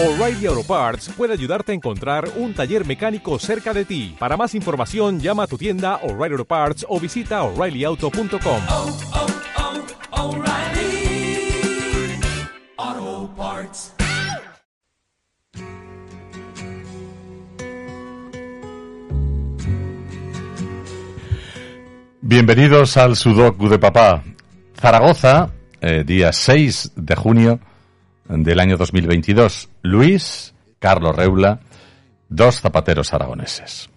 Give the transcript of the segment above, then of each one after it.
O'Reilly Auto Parts puede ayudarte a encontrar un taller mecánico cerca de ti. Para más información, llama a tu tienda O'Reilly Auto Parts o visita oreillyauto.com. oh, oh, Parts. Bienvenidos al Sudoku de Papá. Zaragoza, eh, día 6 de junio del año 2022. Luis, Carlos Reula, dos zapateros aragoneses.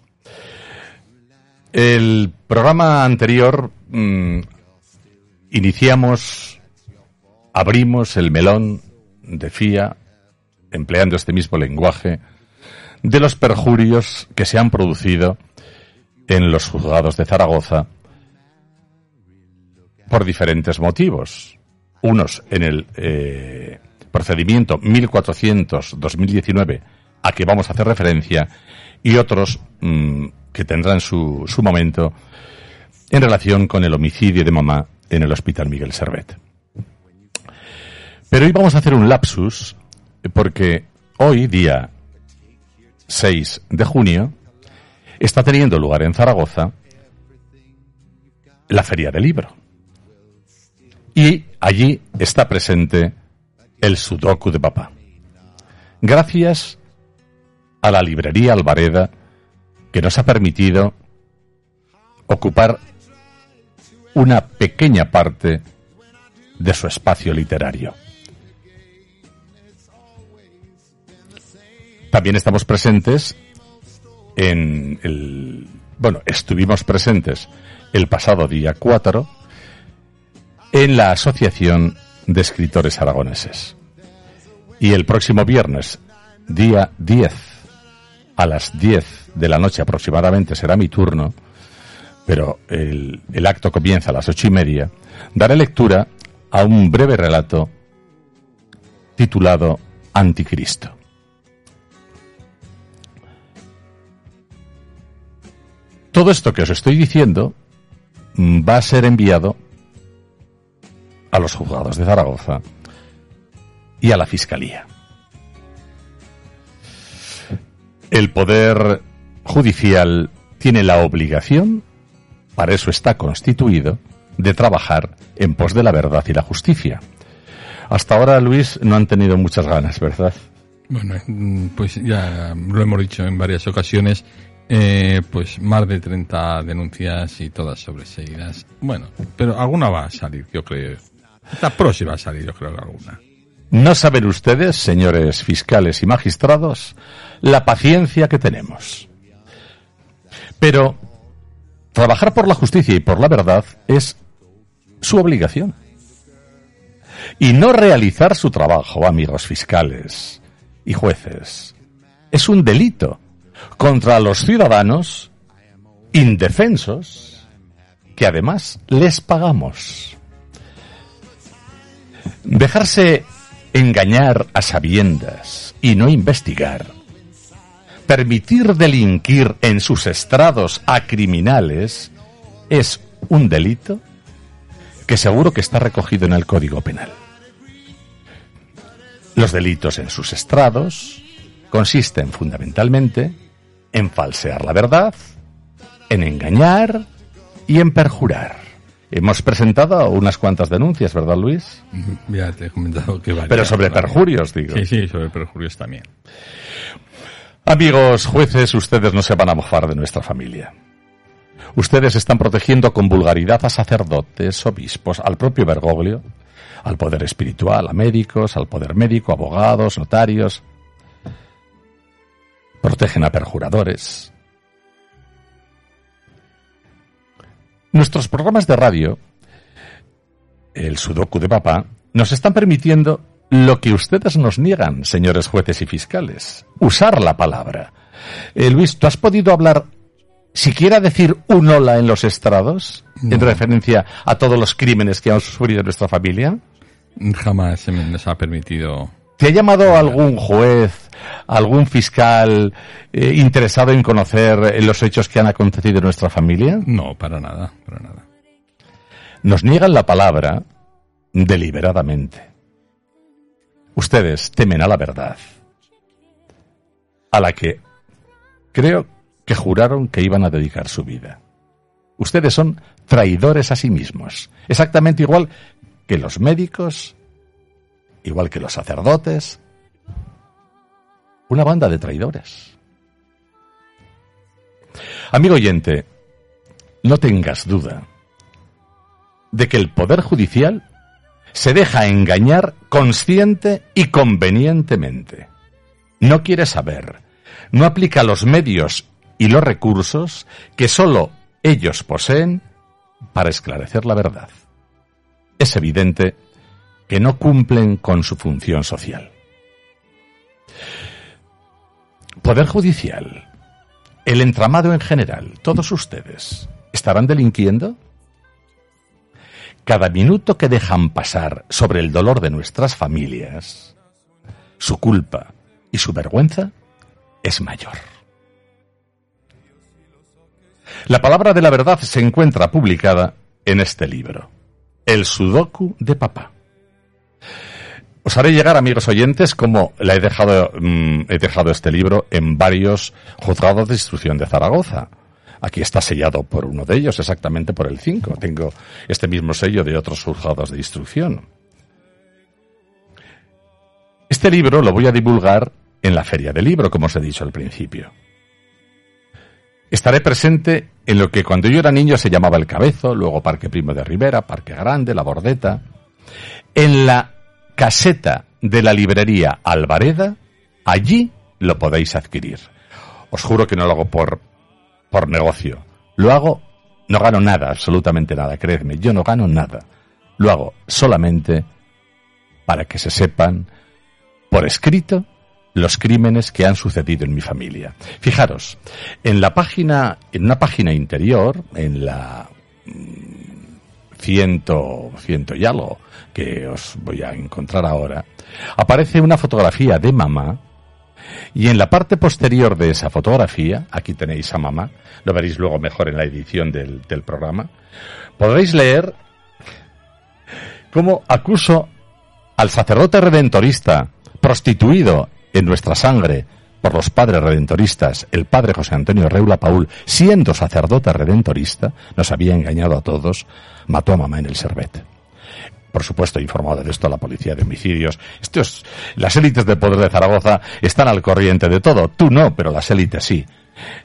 El programa anterior mm, iniciamos, abrimos el melón de FIA, empleando este mismo lenguaje, de los perjurios que se han producido en los juzgados de Zaragoza por diferentes motivos. Unos en el eh, procedimiento 1400-2019 a que vamos a hacer referencia y otros mm, que tendrán su, su momento en relación con el homicidio de mamá en el Hospital Miguel Servet. Pero hoy vamos a hacer un lapsus porque hoy, día 6 de junio, está teniendo lugar en Zaragoza la Feria del Libro. Y allí está presente el Sudoku de papá. Gracias a la librería Alvareda que nos ha permitido ocupar una pequeña parte de su espacio literario. También estamos presentes en el... Bueno, estuvimos presentes el pasado día 4 en la Asociación de Escritores Aragoneses. Y el próximo viernes, día 10, a las 10 de la noche aproximadamente será mi turno, pero el, el acto comienza a las ocho y media, daré lectura a un breve relato titulado Anticristo. Todo esto que os estoy diciendo mm, va a ser enviado a los juzgados de Zaragoza y a la Fiscalía. El Poder Judicial tiene la obligación, para eso está constituido, de trabajar en pos de la verdad y la justicia. Hasta ahora, Luis, no han tenido muchas ganas, ¿verdad? Bueno, mm, pues ya lo hemos dicho en varias ocasiones, eh, pues más de 30 denuncias y todas sobreseídas. Bueno, pero alguna va a salir, yo creo. Esta próxima a yo creo alguna. No saben ustedes, señores fiscales y magistrados, la paciencia que tenemos. Pero trabajar por la justicia y por la verdad es su obligación. Y no realizar su trabajo, amigos fiscales y jueces, es un delito contra los ciudadanos indefensos que además les pagamos. Dejarse engañar a sabiendas y no investigar. Permitir delinquir en sus estrados a criminales es un delito que seguro que está recogido en el Código Penal. Los delitos en sus estrados consisten fundamentalmente en falsear la verdad, en engañar y en perjurar. Hemos presentado unas cuantas denuncias, ¿verdad, Luis? Ya te he comentado que varias, Pero sobre perjurios, digo. Sí, sí, sobre perjurios también. Amigos jueces, ustedes no se van a mofar de nuestra familia. Ustedes están protegiendo con vulgaridad a sacerdotes, obispos, al propio Bergoglio, al poder espiritual, a médicos, al poder médico, abogados, notarios. Protegen a perjuradores. Nuestros programas de radio, el Sudoku de Papá, nos están permitiendo lo que ustedes nos niegan, señores jueces y fiscales, usar la palabra. Eh, Luis, ¿tú has podido hablar, siquiera decir un hola en los estrados, en referencia a todos los crímenes que hemos sufrido nuestra familia? Jamás se me- nos ha permitido. ¿Te ha llamado algún juez, algún fiscal eh, interesado en conocer eh, los hechos que han acontecido en nuestra familia? No, para nada, para nada. Nos niegan la palabra deliberadamente. Ustedes temen a la verdad a la que creo que juraron que iban a dedicar su vida. Ustedes son traidores a sí mismos, exactamente igual que los médicos, igual que los sacerdotes, una banda de traidores. Amigo oyente, no tengas duda de que el Poder Judicial se deja engañar consciente y convenientemente. No quiere saber, no aplica los medios y los recursos que sólo ellos poseen para esclarecer la verdad. Es evidente que no cumplen con su función social. Poder Judicial, el entramado en general, todos ustedes, ¿estarán delinquiendo? Cada minuto que dejan pasar sobre el dolor de nuestras familias, su culpa y su vergüenza es mayor. La palabra de la verdad se encuentra publicada en este libro, El Sudoku de Papá. Os haré llegar, amigos oyentes, como la he dejado, mm, he dejado este libro en varios juzgados de instrucción de Zaragoza. Aquí está sellado por uno de ellos, exactamente por el 5. Tengo este mismo sello de otros juzgados de instrucción. Este libro lo voy a divulgar en la Feria del Libro, como os he dicho al principio. Estaré presente en lo que cuando yo era niño se llamaba El Cabezo, luego Parque Primo de Rivera, Parque Grande, La Bordeta. En la caseta de la librería Alvareda, allí lo podéis adquirir. Os juro que no lo hago por, por negocio. Lo hago, no gano nada, absolutamente nada, creedme, yo no gano nada. Lo hago solamente para que se sepan por escrito los crímenes que han sucedido en mi familia. Fijaros, en la página, en una página interior, en la mm, ciento, ciento y algo, que os voy a encontrar ahora, aparece una fotografía de mamá y en la parte posterior de esa fotografía, aquí tenéis a mamá, lo veréis luego mejor en la edición del, del programa, podréis leer cómo acuso al sacerdote redentorista prostituido en nuestra sangre por los padres redentoristas, el padre José Antonio Reula Paul, siendo sacerdote redentorista, nos había engañado a todos, mató a mamá en el Servet. Por supuesto, informado de esto a la policía de homicidios. Estos, las élites del poder de Zaragoza están al corriente de todo. Tú no, pero las élites sí.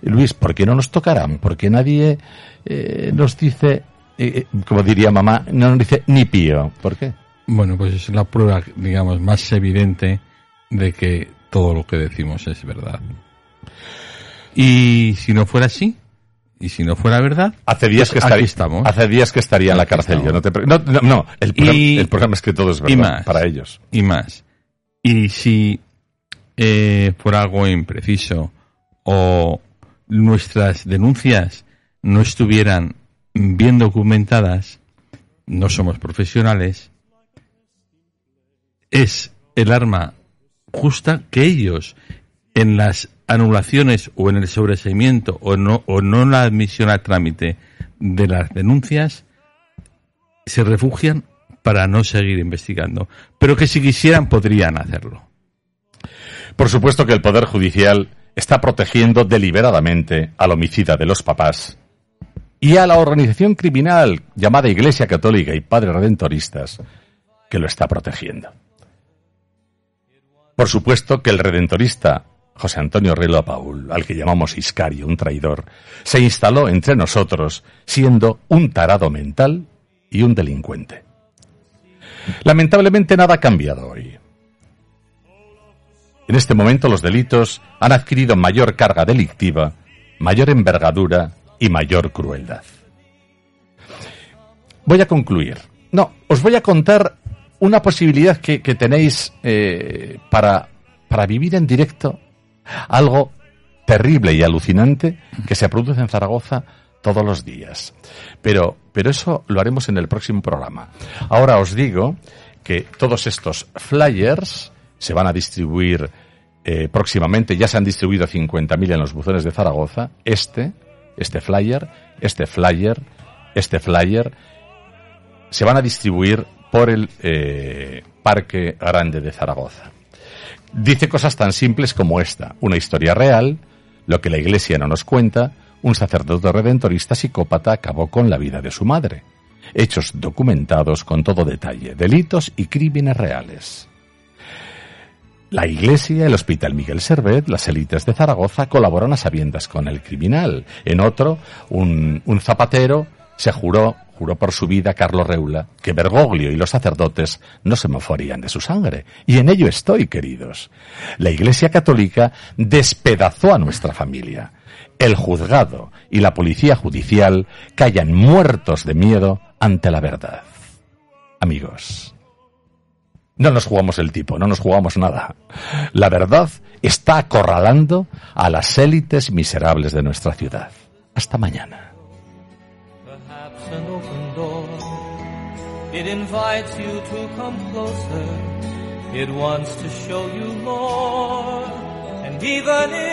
Luis, ¿por qué no nos tocarán? Porque nadie eh, nos dice, eh, como diría mamá, no nos dice ni pío. ¿Por qué? Bueno, pues es la prueba, digamos, más evidente de que todo lo que decimos es verdad. Y si no fuera así, y si no fuera verdad, Hace días pues que aquí estaría, estamos. hace días que estaría en la Aquí cárcel. Yo no, te no, no, no, el, programa, Y- el programa es que todo es verdad más. para ellos. y más. Y si eh, fuera algo impreciso o nuestras denuncias no estuvieran bien documentadas, no somos profesionales, es el arma justa que ellos en las anulaciones o en el sobreseimiento o no, o no la admisión a trámite de las denuncias se refugian para no seguir investigando, pero que si quisieran podrían hacerlo. Por supuesto que el Poder Judicial está protegiendo deliberadamente al homicida de los papás y a la organización criminal llamada Iglesia Católica y Padres Redentoristas que lo está protegiendo. Por supuesto que el redentorista José Antonio Relo Paul, al que llamamos Iscario, un traidor, se instaló entre nosotros siendo un tarado mental y un delincuente. Lamentablemente nada ha cambiado hoy. En este momento los delitos han adquirido mayor carga delictiva, mayor envergadura y mayor crueldad. Voy a concluir. No, os voy a contar una posibilidad que, tenéis eh, para, para vivir en directo algo terrible y alucinante que se produce en Zaragoza todos los días. Pero, pero eso lo haremos en el próximo programa. Ahora os digo que todos estos flyers se van a distribuir eh, próximamente, ya se han distribuido 50.000 en los buzones de Zaragoza. Este, este flyer, este flyer, este flyer, se van a distribuir por el eh, Parque Grande de Zaragoza. Dice cosas tan simples como esta, una historia real, lo que la Iglesia no nos cuenta, un sacerdote redentorista psicópata acabó con la vida de su madre. Hechos documentados con todo detalle, delitos y crímenes reales. La Iglesia, el Hospital Miguel Servet, las élites de Zaragoza colaboran a sabiendas con el criminal. En otro, un, un zapatero se juró, juró por su vida Carlos Reula, que Bergoglio y los sacerdotes no se mofarían de su sangre. Y en ello estoy, queridos. La Iglesia Católica despedazó a nuestra familia. El juzgado y la policía judicial callan muertos de miedo ante la verdad. Amigos, no nos jugamos el tipo, no nos jugamos nada. La verdad está acorralando a las élites miserables de nuestra ciudad. Hasta mañana. It invites you to come closer. It wants to show you more. And even if